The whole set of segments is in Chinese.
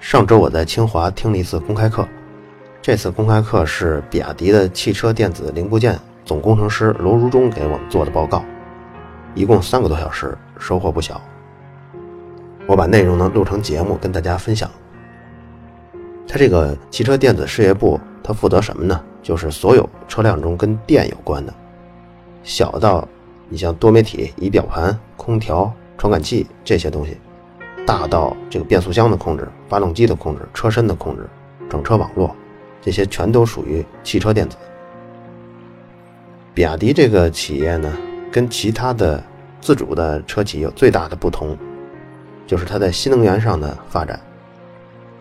上周我在清华听了一次公开课，这次公开课是比亚迪的汽车电子零部件。总工程师罗如忠给我们做的报告，一共三个多小时，收获不小。我把内容呢录成节目跟大家分享。他这个汽车电子事业部，他负责什么呢？就是所有车辆中跟电有关的，小到你像多媒体、仪表盘、空调、传感器这些东西，大到这个变速箱的控制、发动机的控制、车身的控制、整车网络，这些全都属于汽车电子。比亚迪这个企业呢，跟其他的自主的车企有最大的不同，就是它在新能源上的发展。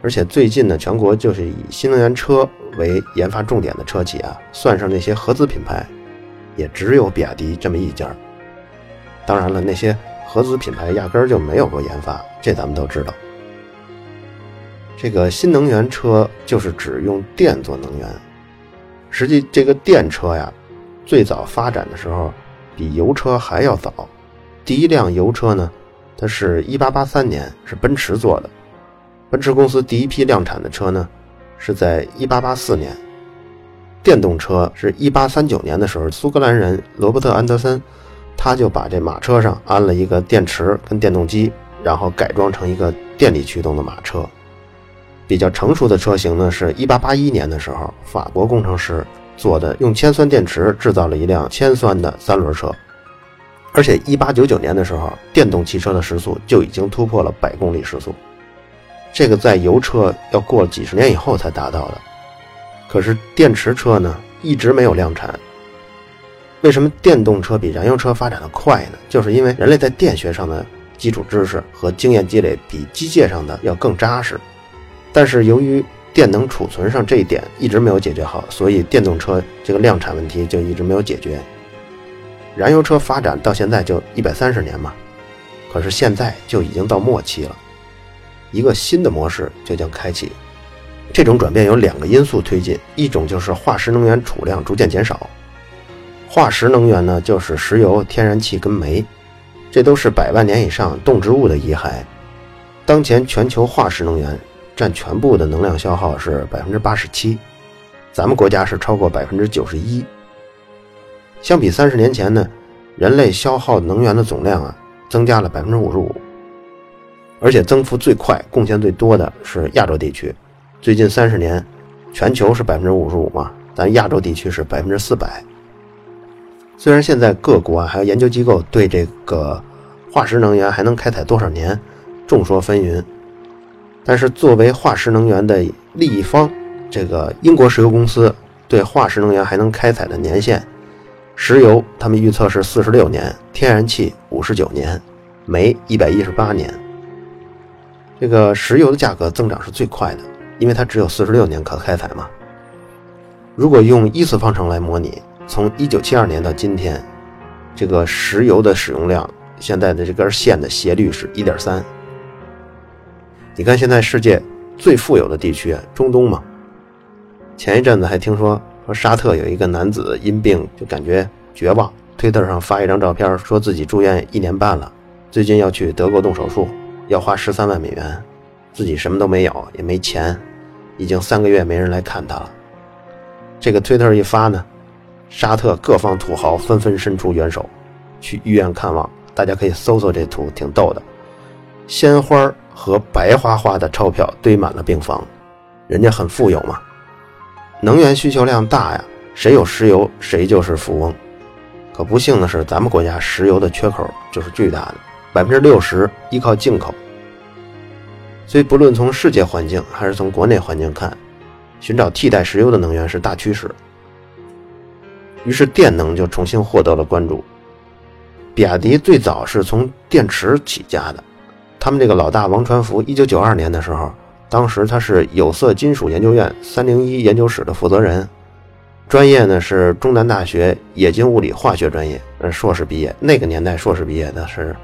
而且最近呢，全国就是以新能源车为研发重点的车企啊，算上那些合资品牌，也只有比亚迪这么一家。当然了，那些合资品牌压根儿就没有过研发，这咱们都知道。这个新能源车就是指用电做能源，实际这个电车呀。最早发展的时候，比油车还要早。第一辆油车呢，它是一八八三年，是奔驰做的。奔驰公司第一批量产的车呢，是在一八八四年。电动车是一八三九年的时候，苏格兰人罗伯特安德森，他就把这马车上安了一个电池跟电动机，然后改装成一个电力驱动的马车。比较成熟的车型呢，是一八八一年的时候，法国工程师。做的用铅酸电池制造了一辆铅酸的三轮车，而且一八九九年的时候，电动汽车的时速就已经突破了百公里时速，这个在油车要过几十年以后才达到的。可是电池车呢，一直没有量产。为什么电动车比燃油车发展的快呢？就是因为人类在电学上的基础知识和经验积累比机械上的要更扎实，但是由于电能储存上这一点一直没有解决好，所以电动车这个量产问题就一直没有解决。燃油车发展到现在就一百三十年嘛，可是现在就已经到末期了，一个新的模式就将开启。这种转变有两个因素推进，一种就是化石能源储量逐渐减少。化石能源呢，就是石油、天然气跟煤，这都是百万年以上动植物的遗骸。当前全球化石能源。占全部的能量消耗是百分之八十七，咱们国家是超过百分之九十一。相比三十年前呢，人类消耗能源的总量啊增加了百分之五十五，而且增幅最快、贡献最多的是亚洲地区。最近三十年，全球是百分之五十五嘛，咱亚洲地区是百分之四百。虽然现在各国啊还有研究机构对这个化石能源还能开采多少年众说纷纭。但是作为化石能源的利益方，这个英国石油公司对化石能源还能开采的年限，石油他们预测是四十六年，天然气五十九年，煤一百一十八年。这个石油的价格增长是最快的，因为它只有四十六年可开采嘛。如果用一次方程来模拟，从一九七二年到今天，这个石油的使用量，现在的这根线的斜率是一点三。你看，现在世界最富有的地区，中东嘛。前一阵子还听说，说沙特有一个男子因病就感觉绝望，推特上发一张照片，说自己住院一年半了，最近要去德国动手术，要花十三万美元，自己什么都没有，也没钱，已经三个月没人来看他了。这个推特一发呢，沙特各方土豪纷纷伸出援手，去医院看望。大家可以搜搜这图，挺逗的，鲜花。和白花花的钞票堆满了病房，人家很富有嘛。能源需求量大呀，谁有石油谁就是富翁。可不幸的是，咱们国家石油的缺口就是巨大的，百分之六十依靠进口。所以，不论从世界环境还是从国内环境看，寻找替代石油的能源是大趋势。于是，电能就重新获得了关注。比亚迪最早是从电池起家的。他们这个老大王传福，一九九二年的时候当时他是有色金属研究院三零一研究室的负责人，专业呢是中南大学冶金物理化学专业，呃，硕士毕业。那个年代硕士毕业的是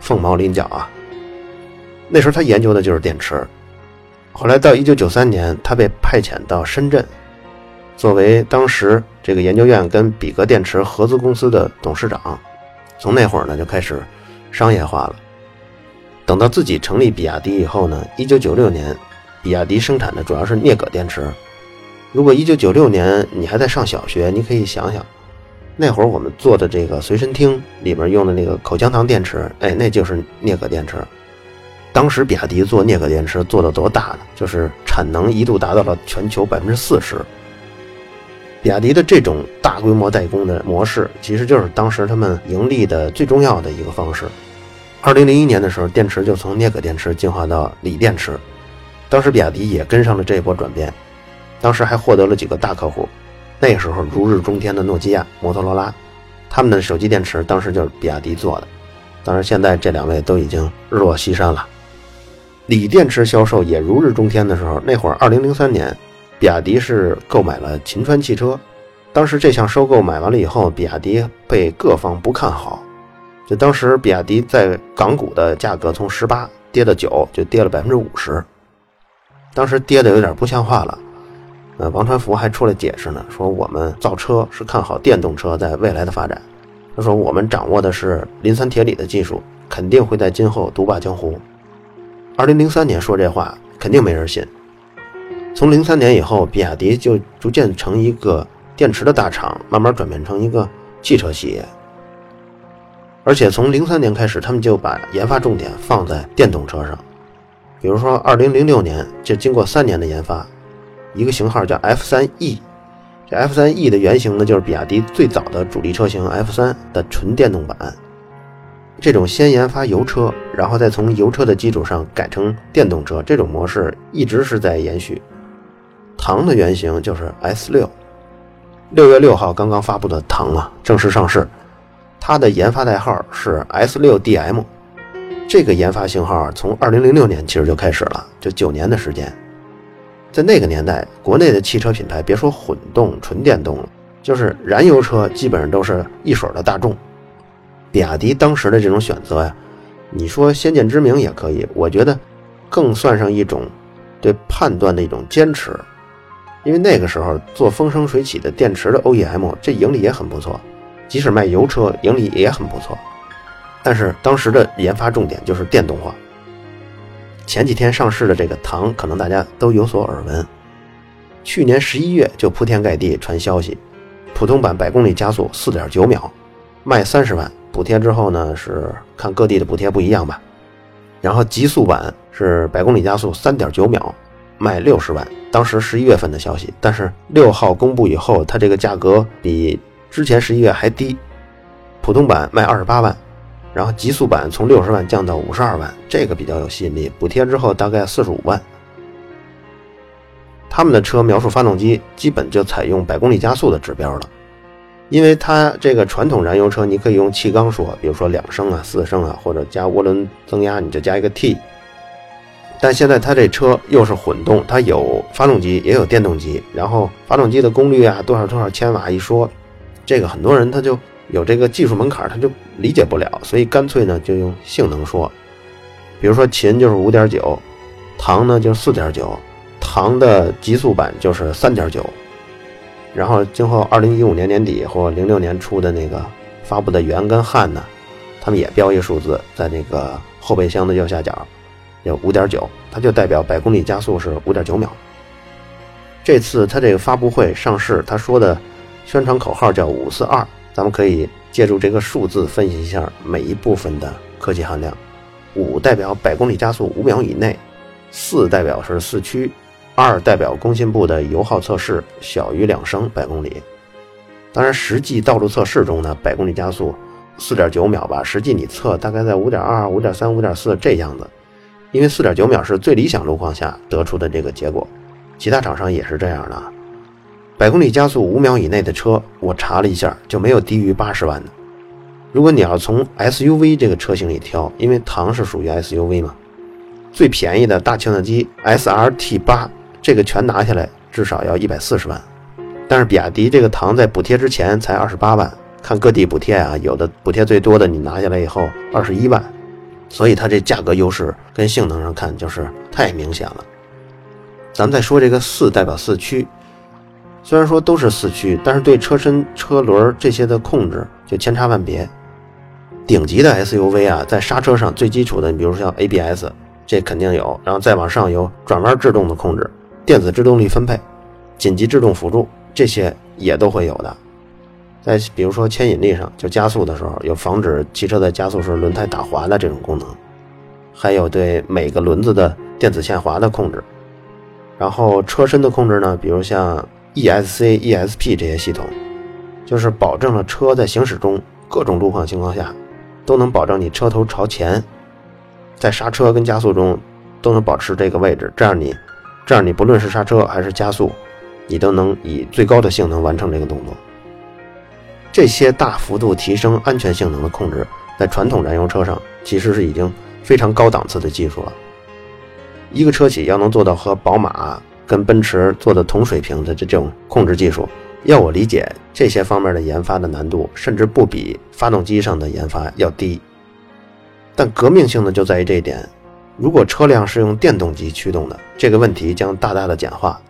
凤毛麟角啊。那时候他研究的就是电池。后来到一九九三年，他被派遣到深圳，作为当时这个研究院跟比格电池合资公司的董事长。从那会儿呢就开始商业化了。等到自己成立比亚迪以后呢，一九九六年。比亚迪生产的主要是镍铬电池。如果一九九六年你还在上小学，你可以想想，那会儿我们做的这个随身听里边用的那个口香糖电池，哎，那就是镍铬电池。当时比亚迪做镍铬电池做的多大呢？就是产能一度达到了全球百分之四十。比亚迪的这种大规模代工的模式，其实就是当时他们盈利的最重要的一个方式。二零零一年的时候，电池就从镍铬电池进化到锂电池。当时比亚迪也跟上了这一波转变，当时还获得了几个大客户。那时候如日中天的诺基亚、摩托罗拉，他们的手机电池当时就是比亚迪做的。当然，现在这两位都已经日落西山了。锂电池销售也如日中天的时候，那会儿二零零三年，比亚迪是购买了秦川汽车。当时这项收购买完了以后，比亚迪被各方不看好。就当时比亚迪在港股的价格从十八跌到九，就跌了百分之五十。当时跌的有点不像话了，呃，王传福还出来解释呢，说我们造车是看好电动车在未来的发展。他说我们掌握的是磷酸铁锂的技术，肯定会在今后独霸江湖。二零零三年说这话，肯定没人信。从零三年以后，比亚迪就逐渐成一个电池的大厂，慢慢转变成一个汽车企业。而且从零三年开始，他们就把研发重点放在电动车上。比如说，二零零六年就经过三年的研发，一个型号叫 F 三 E，这 F 三 E 的原型呢，就是比亚迪最早的主力车型 F 三的纯电动版。这种先研发油车，然后再从油车的基础上改成电动车，这种模式一直是在延续。唐的原型就是 S 六，六月六号刚刚发布的唐啊正式上市，它的研发代号是 S 六 DM。这个研发型号从二零零六年其实就开始了，就九年的时间。在那个年代，国内的汽车品牌别说混动、纯电动了，就是燃油车基本上都是一水的大众。比亚迪当时的这种选择呀，你说先见之明也可以，我觉得更算上一种对判断的一种坚持。因为那个时候做风生水起的电池的 OEM，这盈利也很不错，即使卖油车盈利也很不错。但是当时的研发重点就是电动化。前几天上市的这个唐，可能大家都有所耳闻。去年十一月就铺天盖地传消息，普通版百公里加速四点九秒，卖三十万，补贴之后呢是看各地的补贴不一样吧。然后极速版是百公里加速三点九秒，卖六十万，当时十一月份的消息，但是六号公布以后，它这个价格比之前十一月还低，普通版卖二十八万。然后极速版从六十万降到五十二万，这个比较有吸引力。补贴之后大概四十五万。他们的车描述发动机基本就采用百公里加速的指标了，因为它这个传统燃油车你可以用气缸说，比如说两升啊、四升啊，或者加涡轮增压你就加一个 T。但现在它这车又是混动，它有发动机也有电动机，然后发动机的功率啊多少多少千瓦一说，这个很多人他就。有这个技术门槛，他就理解不了，所以干脆呢就用性能说。比如说秦就是五点九，唐呢就是四点九，唐的极速版就是三点九。然后今后二零一五年年底或零六年初的那个发布的元跟汉呢，他们也标一个数字在那个后备箱的右下角，有五点九，它就代表百公里加速是五点九秒。这次它这个发布会上市，他说的宣传口号叫五四二。咱们可以借助这个数字分析一下每一部分的科技含量。五代表百公里加速五秒以内，四代表是四驱，二代表工信部的油耗测试小于两升百公里。当然，实际道路测试中呢，百公里加速四点九秒吧，实际你测大概在五点二、五点三、五点四这样子。因为四点九秒是最理想路况下得出的这个结果，其他厂商也是这样的。百公里加速五秒以内的车，我查了一下，就没有低于八十万的。如果你要从 SUV 这个车型里挑，因为唐是属于 SUV 嘛，最便宜的大切诺基 SRT 八，这个全拿下来至少要一百四十万。但是比亚迪这个唐在补贴之前才二十八万，看各地补贴啊，有的补贴最多的你拿下来以后二十一万，所以它这价格优势跟性能上看就是太明显了。咱们再说这个四代表四驱，虽然说都是四驱，但是对车身、车轮这些的控制就千差万别。顶级的 SUV 啊，在刹车上最基础的，你比如像 ABS，这肯定有，然后再往上有转弯制动的控制、电子制动力分配、紧急制动辅助。这些也都会有的，在比如说牵引力上，就加速的时候有防止汽车在加速时轮胎打滑的这种功能，还有对每个轮子的电子限滑的控制，然后车身的控制呢，比如像 ESC、ESP 这些系统，就是保证了车在行驶中各种路况情况下，都能保证你车头朝前，在刹车跟加速中都能保持这个位置，这样你，这样你不论是刹车还是加速。你都能以最高的性能完成这个动作。这些大幅度提升安全性能的控制，在传统燃油车上其实是已经非常高档次的技术了。一个车企要能做到和宝马跟奔驰做的同水平的这种控制技术，要我理解，这些方面的研发的难度甚至不比发动机上的研发要低。但革命性的就在于这一点：如果车辆是用电动机驱动的，这个问题将大大的简化。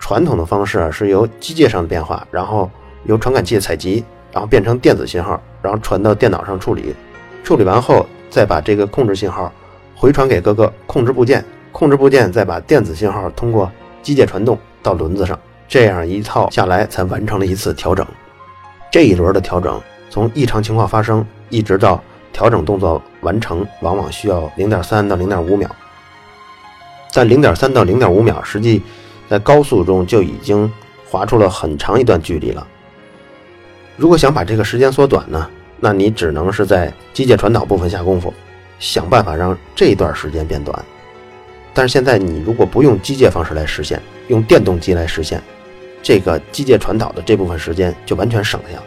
传统的方式，是由机械上的变化，然后由传感器采集，然后变成电子信号，然后传到电脑上处理，处理完后再把这个控制信号回传给各个控制部件，控制部件再把电子信号通过机械传动到轮子上，这样一套下来才完成了一次调整。这一轮的调整，从异常情况发生一直到调整动作完成，往往需要零点三到零点五秒。在零点三到零点五秒，实际。在高速中就已经滑出了很长一段距离了。如果想把这个时间缩短呢，那你只能是在机械传导部分下功夫，想办法让这段时间变短。但是现在你如果不用机械方式来实现，用电动机来实现，这个机械传导的这部分时间就完全省下了。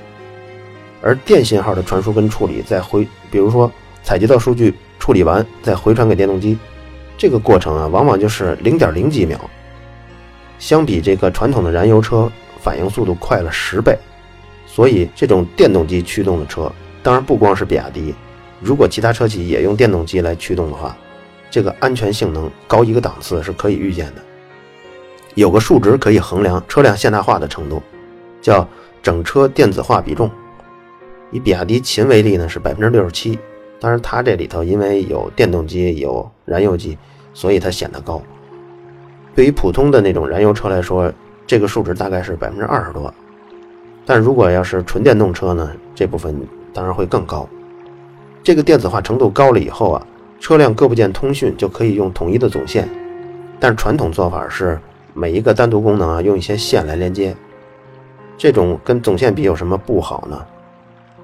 而电信号的传输跟处理，再回，比如说采集到数据，处理完再回传给电动机，这个过程啊，往往就是零点零几秒。相比这个传统的燃油车，反应速度快了十倍，所以这种电动机驱动的车，当然不光是比亚迪，如果其他车企也用电动机来驱动的话，这个安全性能高一个档次是可以预见的。有个数值可以衡量车辆现代化的程度，叫整车电子化比重。以比亚迪秦为例呢，是百分之六十七，当然它这里头因为有电动机有燃油机，所以它显得高。对于普通的那种燃油车来说，这个数值大概是百分之二十多，但如果要是纯电动车呢，这部分当然会更高。这个电子化程度高了以后啊，车辆各部件通讯就可以用统一的总线，但是传统做法是每一个单独功能啊用一些线来连接，这种跟总线比有什么不好呢？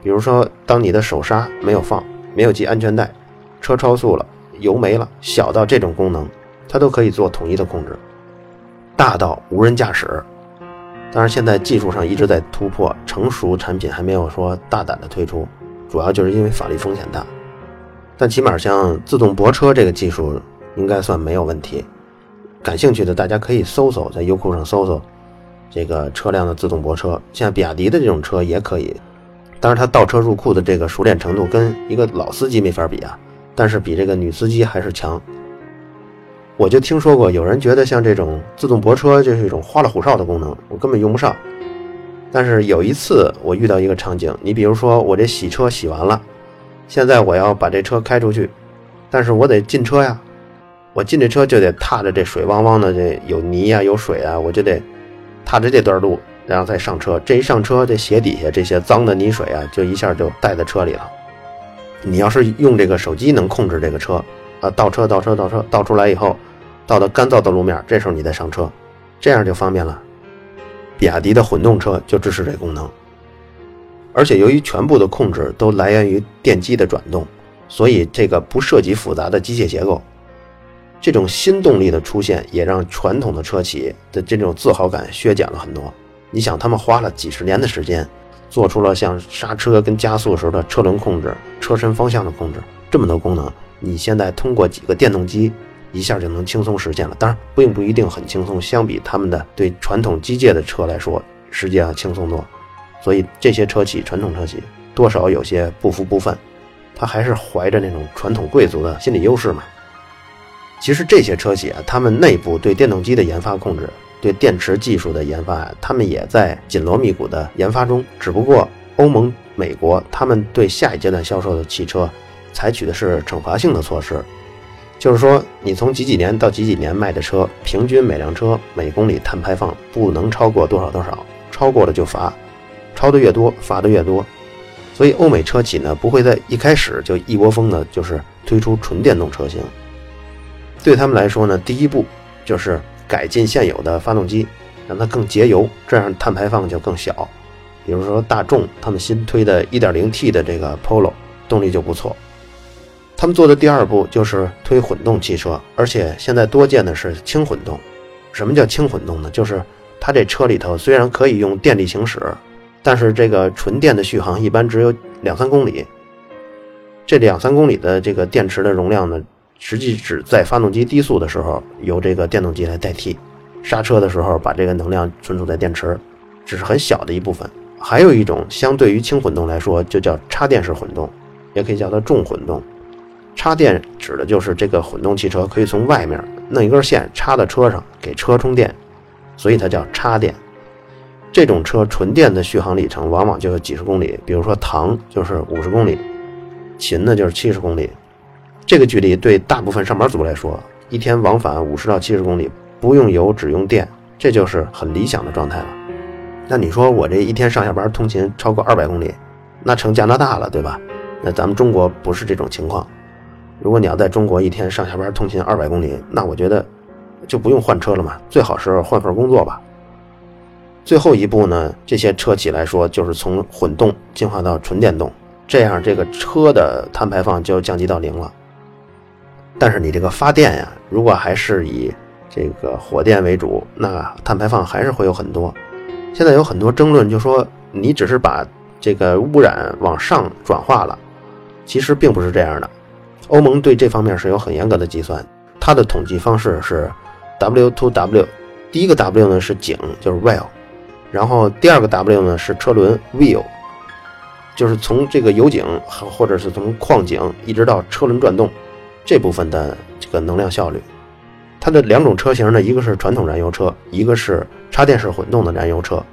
比如说，当你的手刹没有放，没有系安全带，车超速了，油没了，小到这种功能。它都可以做统一的控制，大到无人驾驶。当然，现在技术上一直在突破，成熟产品还没有说大胆的推出，主要就是因为法律风险大。但起码像自动泊车这个技术，应该算没有问题。感兴趣的大家可以搜搜，在优酷上搜搜这个车辆的自动泊车，像比亚迪的这种车也可以。当然，它倒车入库的这个熟练程度跟一个老司机没法比啊，但是比这个女司机还是强。我就听说过有人觉得像这种自动泊车就是一种花里胡哨的功能，我根本用不上。但是有一次我遇到一个场景，你比如说我这洗车洗完了，现在我要把这车开出去，但是我得进车呀，我进这车就得踏着这水汪汪的，这有泥呀有水啊，我就得踏着这段路，然后再上车。这一上车，这鞋底下这些脏的泥水啊，就一下就带在车里了。你要是用这个手机能控制这个车。啊，倒车，倒车，倒车，倒出来以后，倒到干燥的路面，这时候你再上车，这样就方便了。比亚迪的混动车就支持这功能，而且由于全部的控制都来源于电机的转动，所以这个不涉及复杂的机械结构。这种新动力的出现，也让传统的车企的这种自豪感削减了很多。你想，他们花了几十年的时间，做出了像刹车跟加速时候的车轮控制、车身方向的控制这么多功能。你现在通过几个电动机一下就能轻松实现了。当然，并不一定很轻松，相比他们的对传统机械的车来说，实际上轻松多。所以这些车企，传统车企多少有些不服不忿，他还是怀着那种传统贵族的心理优势嘛。其实这些车企啊，他们内部对电动机的研发控制，对电池技术的研发啊，他们也在紧锣密鼓的研发中。只不过欧盟、美国他们对下一阶段销售的汽车，采取的是惩罚性的措施，就是说你从几几年到几几年卖的车，平均每辆车每公里碳排放不能超过多少多少，超过了就罚。超的越多，罚的越多，所以欧美车企呢不会在一开始就一窝蜂的，就是推出纯电动车型。对他们来说呢，第一步就是改进现有的发动机，让它更节油，这样碳排放就更小。比如说大众他们新推的 1.0T 的这个 Polo 动力就不错。他们做的第二步就是推混动汽车，而且现在多见的是轻混动。什么叫轻混动呢？就是它这车里头虽然可以用电力行驶。但是这个纯电的续航一般只有两三公里，这两三公里的这个电池的容量呢，实际只在发动机低速的时候由这个电动机来代替，刹车的时候把这个能量存储在电池，只是很小的一部分。还有一种相对于轻混动来说，就叫插电式混动，也可以叫它重混动。插电指的就是这个混动汽车可以从外面弄一根线插到车上给车充电，所以它叫插电。这种车纯电的续航里程往往就有几十公里，比如说唐就是五十公里，秦呢就是七十公里。这个距离对大部分上班族来说，一天往返五十到七十公里，不用油只用电，这就是很理想的状态了。那你说我这一天上下班通勤超过二百公里，那成加拿大了，对吧？那咱们中国不是这种情况。如果你要在中国一天上下班通勤二百公里，那我觉得就不用换车了嘛，最好是换份工作吧。最后一步呢，这些车企来说，就是从混动进化到纯电动，这样这个车的碳排放就降低到零了。但是你这个发电呀，如果还是以这个火电为主，那碳排放还是会有很多。现在有很多争论，就说你只是把这个污染往上转化了，其实并不是这样的。欧盟对这方面是有很严格的计算，它的统计方式是 W to W，第一个 W 呢是井，就是 well。然后第二个 W 呢是车轮 wheel，就是从这个油井或者是从矿井一直到车轮转动这部分的这个能量效率。它的两种车型呢，一个是传统燃油车，一个是插电式混动的燃油车。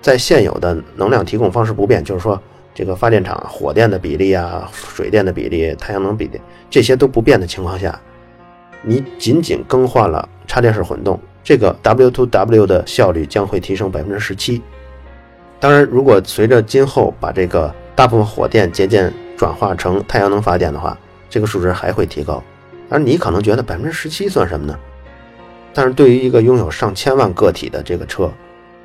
在现有的能量提供方式不变，就是说这个发电厂火电的比例啊、水电的比例、太阳能比例这些都不变的情况下，你仅仅更换了插电式混动。这个 W to W 的效率将会提升百分之十七。当然，如果随着今后把这个大部分火电节电转化成太阳能发电的话，这个数值还会提高。而你可能觉得百分之十七算什么呢？但是对于一个拥有上千万个体的这个车，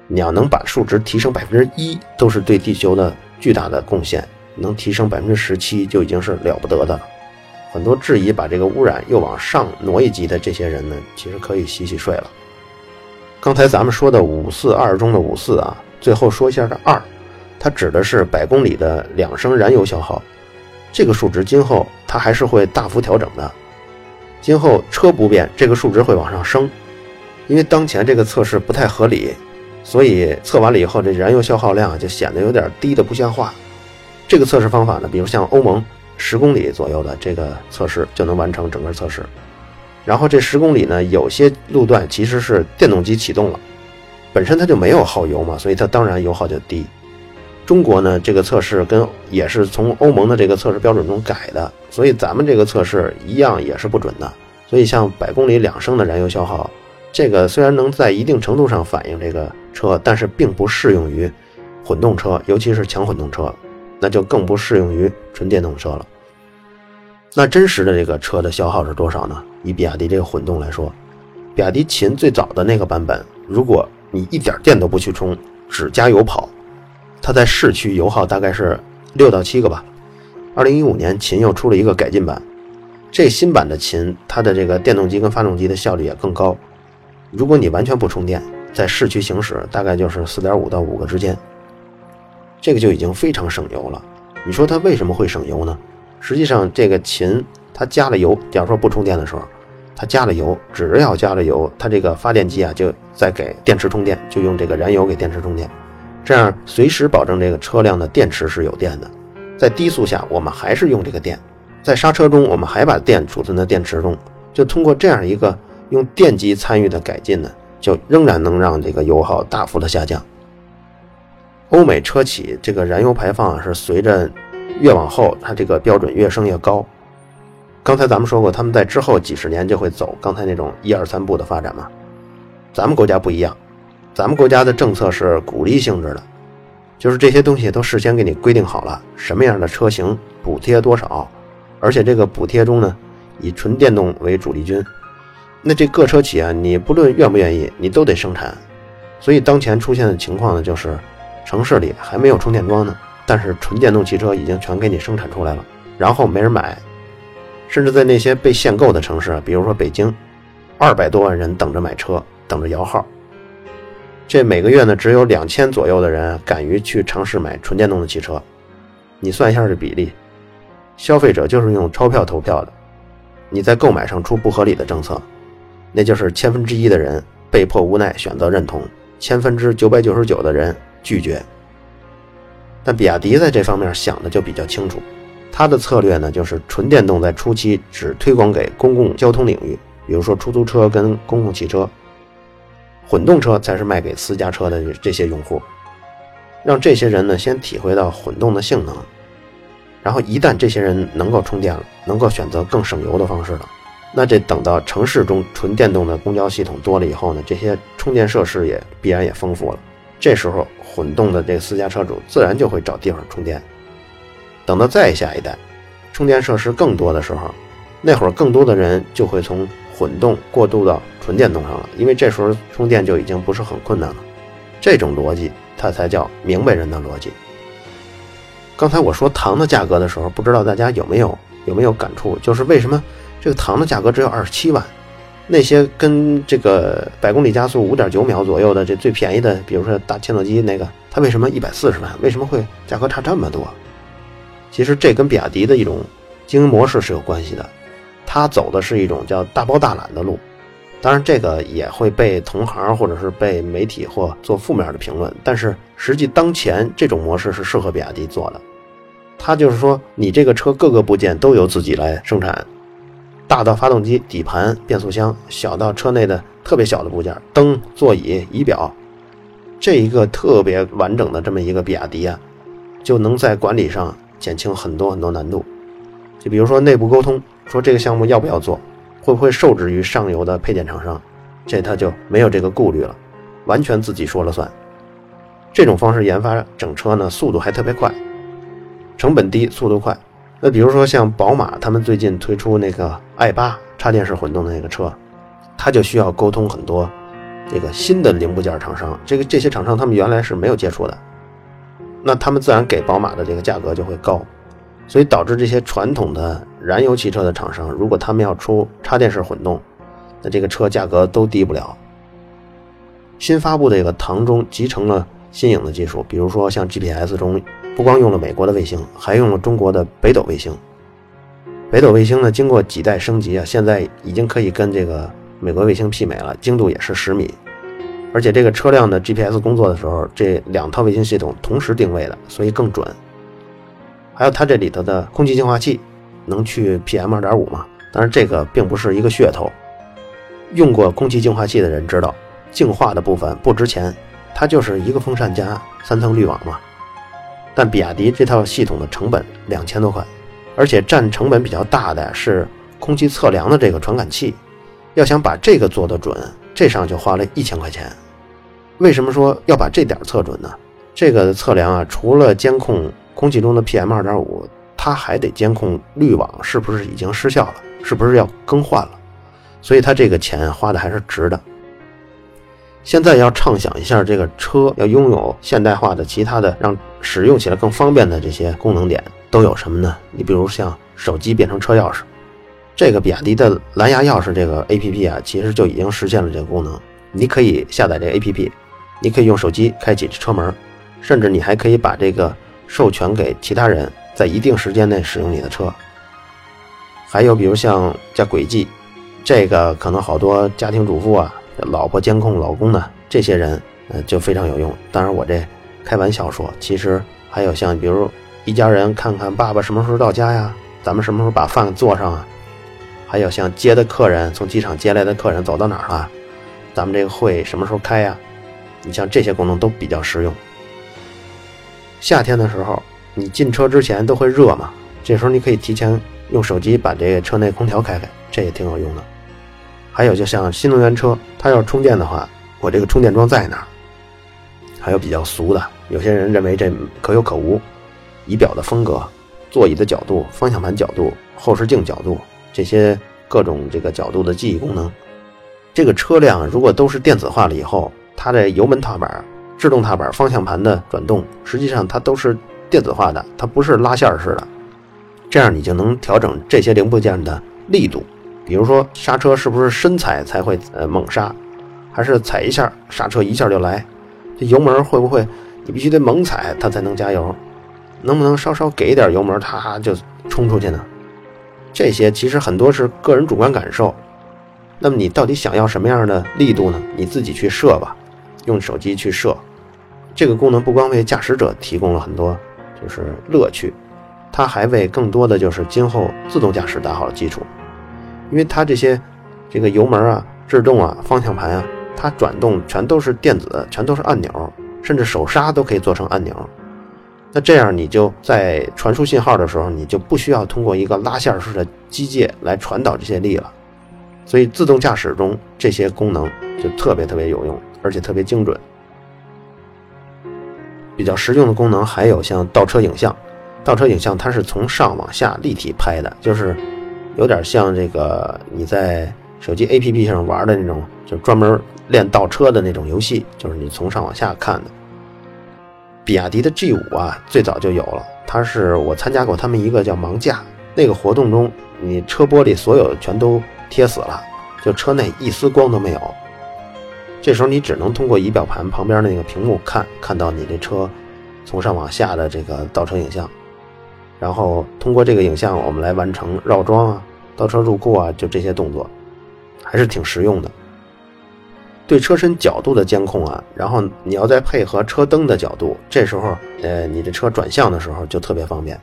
你要能把数值提升百分之一，都是对地球的巨大的贡献。能提升百分之十七就已经是了不得的了。很多质疑把这个污染又往上挪一级的这些人呢，其实可以洗洗睡了。刚才咱们说的五四二中的五四啊，最后说一下这二，它指的是百公里的两升燃油消耗。这个数值今后它还是会大幅调整的。今后车不变，这个数值会往上升。因为当前这个测试不太合理，所以测完了以后，这燃油消耗量就显得有点低的不像话。这个测试方法呢，比如像欧盟十公里左右的这个测试就能完成整个测试。然后这十公里呢，有些路段其实是电动机启动了，本身它就没有耗油嘛，所以它当然油耗就低。中国呢，这个测试跟也是从欧盟的这个测试标准中改的，所以咱们这个测试一样也是不准的。所以像百公里两升的燃油消耗，这个虽然能在一定程度上反映这个车，但是并不适用于混动车，尤其是强混动车，那就更不适用于纯电动车了。那真实的这个车的消耗是多少呢？以比亚迪这个混动来说，比亚迪秦最早的那个版本，如果你一点电都不去充，只加油跑，它在市区油耗大概是六到七个吧。二零一五年秦又出了一个改进版，这新版的秦它的这个电动机跟发动机的效率也更高。如果你完全不充电，在市区行驶大概就是四点五到五个之间，这个就已经非常省油了。你说它为什么会省油呢？实际上，这个秦它加了油，假如说不充电的时候，它加了油，只要加了油，它这个发电机啊就在给电池充电，就用这个燃油给电池充电，这样随时保证这个车辆的电池是有电的。在低速下，我们还是用这个电；在刹车中，我们还把电储存在电池中。就通过这样一个用电机参与的改进呢，就仍然能让这个油耗大幅的下降。欧美车企这个燃油排放是随着越往后，它这个标准越升越高。刚才咱们说过，他们在之后几十年就会走刚才那种一二三步的发展嘛。咱们国家不一样，咱们国家的政策是鼓励性质的，就是这些东西都事先给你规定好了，什么样的车型补贴多少，而且这个补贴中呢，以纯电动为主力军。那这各车企啊，你不论愿不愿意，你都得生产。所以当前出现的情况呢，就是。城市里还没有充电桩呢，但是纯电动汽车已经全给你生产出来了，然后没人买，甚至在那些被限购的城市，比如说北京，二百多万人等着买车，等着摇号。这每个月呢，只有两千左右的人敢于去尝试买纯电动的汽车。你算一下这比例，消费者就是用钞票投票的，你在购买上出不合理的政策，那就是千分之一的人被迫无奈选择认同，千分之九百九十九的人。拒绝，但比亚迪在这方面想的就比较清楚，它的策略呢就是纯电动在初期只推广给公共交通领域，比如说出租车跟公共汽车，混动车才是卖给私家车的这些用户，让这些人呢先体会到混动的性能，然后一旦这些人能够充电了，能够选择更省油的方式了，那这等到城市中纯电动的公交系统多了以后呢，这些充电设施也必然也丰富了。这时候，混动的这私家车主自然就会找地方充电。等到再下一代，充电设施更多的时候，那会儿更多的人就会从混动过渡到纯电动上了，因为这时候充电就已经不是很困难了。这种逻辑，它才叫明白人的逻辑。刚才我说糖的价格的时候，不知道大家有没有有没有感触？就是为什么这个糖的价格只有二十七万？那些跟这个百公里加速五点九秒左右的这最便宜的，比如说大切诺基那个，它为什么一百四十万？为什么会价格差这么多？其实这跟比亚迪的一种经营模式是有关系的，它走的是一种叫大包大揽的路。当然，这个也会被同行或者是被媒体或做负面的评论。但是实际当前这种模式是适合比亚迪做的。它就是说，你这个车各个部件都由自己来生产。大到发动机、底盘、变速箱，小到车内的特别小的部件，灯、座椅、仪表，这一个特别完整的这么一个比亚迪啊，就能在管理上减轻很多很多难度。就比如说内部沟通，说这个项目要不要做，会不会受制于上游的配件厂商，这他就没有这个顾虑了，完全自己说了算。这种方式研发整车呢，速度还特别快，成本低，速度快。那比如说像宝马，他们最近推出那个 i 八插电式混动的那个车，它就需要沟通很多这个新的零部件厂商，这个这些厂商他们原来是没有接触的，那他们自然给宝马的这个价格就会高，所以导致这些传统的燃油汽车的厂商，如果他们要出插电式混动，那这个车价格都低不了。新发布的这个唐中集成了新颖的技术，比如说像 GPS 中。不光用了美国的卫星，还用了中国的北斗卫星。北斗卫星呢，经过几代升级啊，现在已经可以跟这个美国卫星媲美了，精度也是十米。而且这个车辆的 GPS 工作的时候，这两套卫星系统同时定位的，所以更准。还有它这里头的空气净化器，能去 PM 二点五嘛？当然这个并不是一个噱头，用过空气净化器的人知道，净化的部分不值钱，它就是一个风扇加三层滤网嘛。但比亚迪这套系统的成本两千多块，而且占成本比较大的是空气测量的这个传感器，要想把这个做得准，这上就花了一千块钱。为什么说要把这点测准呢？这个测量啊，除了监控空气中的 PM 二点五，它还得监控滤网是不是已经失效了，是不是要更换了，所以它这个钱花的还是值的。现在要畅想一下，这个车要拥有现代化的其他的让使用起来更方便的这些功能点都有什么呢？你比如像手机变成车钥匙，这个比亚迪的蓝牙钥匙这个 APP 啊，其实就已经实现了这个功能。你可以下载这个 APP，你可以用手机开启车门，甚至你还可以把这个授权给其他人，在一定时间内使用你的车。还有比如像加轨迹，这个可能好多家庭主妇啊，老婆监控老公的这些人，呃，就非常有用。当然我这开玩笑说，其实还有像比如一家人看看爸爸什么时候到家呀，咱们什么时候把饭做上啊？还有像接的客人从机场接来的客人走到哪儿了，咱们这个会什么时候开呀？你像这些功能都比较实用。夏天的时候，你进车之前都会热嘛，这时候你可以提前用手机把这个车内空调开开，这也挺有用的。还有就像新能源车，它要充电的话，我这个充电桩在哪儿？还有比较俗的，有些人认为这可有可无，仪表的风格、座椅的角度、方向盘角度、后视镜角度这些各种这个角度的记忆功能，这个车辆如果都是电子化了以后，它的油门踏板。制动踏板、方向盘的转动，实际上它都是电子化的，它不是拉线式的。这样你就能调整这些零部件的力度，比如说刹车是不是深踩才会呃猛刹，还是踩一下刹车一下就来？这油门会不会你必须得猛踩它才能加油？能不能稍稍给一点油门，它就冲出去呢？这些其实很多是个人主观感受。那么你到底想要什么样的力度呢？你自己去设吧。用手机去设，这个功能不光为驾驶者提供了很多就是乐趣，它还为更多的就是今后自动驾驶打好了基础。因为它这些这个油门啊、制动啊、方向盘啊，它转动全都是电子，全都是按钮，甚至手刹都可以做成按钮。那这样你就在传输信号的时候，你就不需要通过一个拉线式的机械来传导这些力了。所以自动驾驶中这些功能就特别特别有用。而且特别精准，比较实用的功能还有像倒车影像。倒车影像它是从上往下立体拍的，就是有点像这个你在手机 APP 上玩的那种，就专门练倒车的那种游戏，就是你从上往下看的。比亚迪的 G 五啊，最早就有了，它是我参加过他们一个叫盲驾那个活动中，你车玻璃所有全都贴死了，就车内一丝光都没有。这时候你只能通过仪表盘旁边的那个屏幕看，看到你这车从上往下的这个倒车影像，然后通过这个影像，我们来完成绕桩啊、倒车入库啊，就这些动作，还是挺实用的。对车身角度的监控啊，然后你要再配合车灯的角度，这时候呃，你的车转向的时候就特别方便。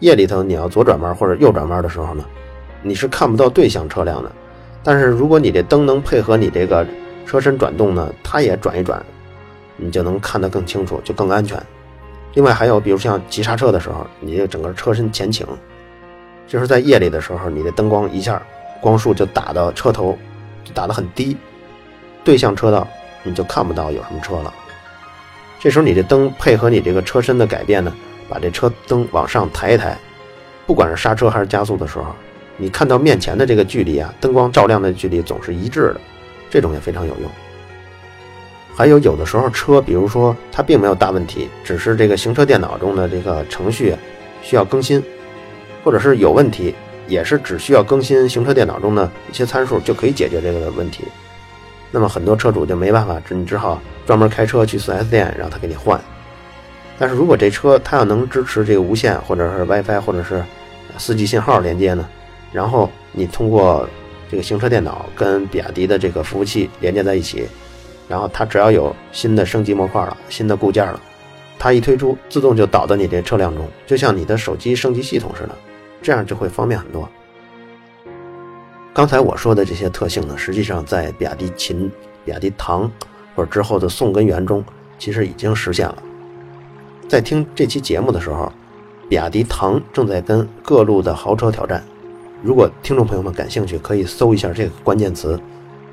夜里头你要左转弯或者右转弯的时候呢，你是看不到对向车辆的，但是如果你这灯能配合你这个。车身转动呢，它也转一转，你就能看得更清楚，就更安全。另外还有，比如像急刹车的时候，你这整个车身前倾，就是在夜里的时候，你的灯光一下光束就打到车头，就打得很低，对向车道你就看不到有什么车了。这时候你这灯配合你这个车身的改变呢，把这车灯往上抬一抬，不管是刹车还是加速的时候，你看到面前的这个距离啊，灯光照亮的距离总是一致的。这种也非常有用。还有有的时候车，比如说它并没有大问题，只是这个行车电脑中的这个程序需要更新，或者是有问题，也是只需要更新行车电脑中的一些参数就可以解决这个问题。那么很多车主就没办法，你只好专门开车去 4S 店让他给你换。但是如果这车它要能支持这个无线或者是 WiFi 或者是 4G 信号连接呢，然后你通过。这个行车电脑跟比亚迪的这个服务器连接在一起，然后它只要有新的升级模块了、新的固件了，它一推出，自动就导到你这车辆中，就像你的手机升级系统似的，这样就会方便很多。刚才我说的这些特性呢，实际上在比亚迪秦、比亚迪唐或者之后的宋根源中，其实已经实现了。在听这期节目的时候，比亚迪唐正在跟各路的豪车挑战。如果听众朋友们感兴趣，可以搜一下这个关键词，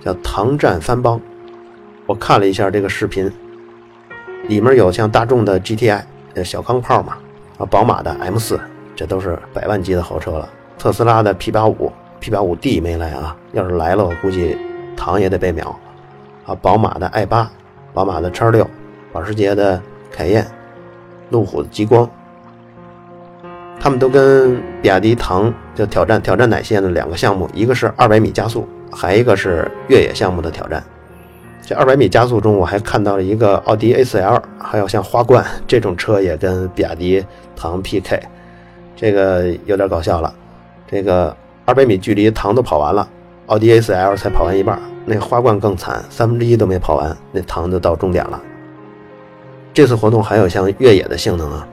叫“唐战藩邦”。我看了一下这个视频，里面有像大众的 GTI，呃，小钢炮嘛，啊，宝马的 M4，这都是百万级的豪车了。特斯拉的 P85，P85D 没来啊，要是来了，我估计唐也得被秒。啊，宝马的 i8，宝马的 X6，保时捷的凯宴，路虎的极光。他们都跟比亚迪唐就挑战挑战哪些呢？两个项目，一个是二百米加速，还一个是越野项目的挑战。这二百米加速中，我还看到了一个奥迪 A4L，还有像花冠 这种车也跟比亚迪唐 PK，这个有点搞笑了。这个二百米距离唐都跑完了，奥迪 A4L 才跑完一半，那花冠更惨，三分之一都没跑完，那唐就到终点了。这次活动还有像越野的性能啊，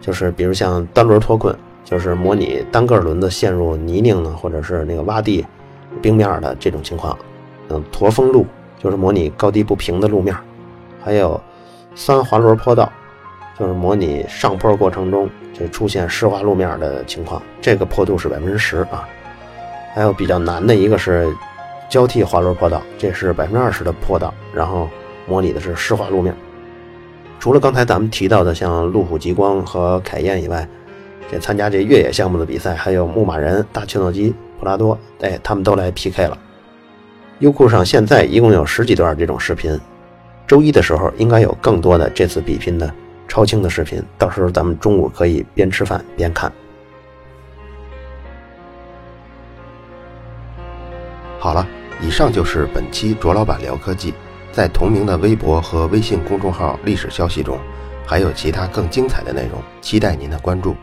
就是比如像单轮脱困，就是模拟单个轮子陷入泥泞呢，或者是那个洼地、冰面的这种情况。嗯，驼峰路就是模拟高低不平的路面，还有三滑轮坡道，就是模拟上坡过程中这出现湿滑路面的情况。这个坡度是百分之十啊。还有比较难的一个是交替滑轮坡道，这是百分之二十的坡道，然后模拟的是湿滑路面。除了刚才咱们提到的像路虎极光和凯宴以外，这参加这越野项目的比赛还有牧马人、大切诺基、普拉多，哎，他们都来 PK 了。优酷上现在一共有十几段这种视频，周一的时候应该有更多的这次比拼的超清的视频，到时候咱们中午可以边吃饭边看。好了，以上就是本期卓老板聊科技。在同名的微博和微信公众号历史消息中，还有其他更精彩的内容，期待您的关注。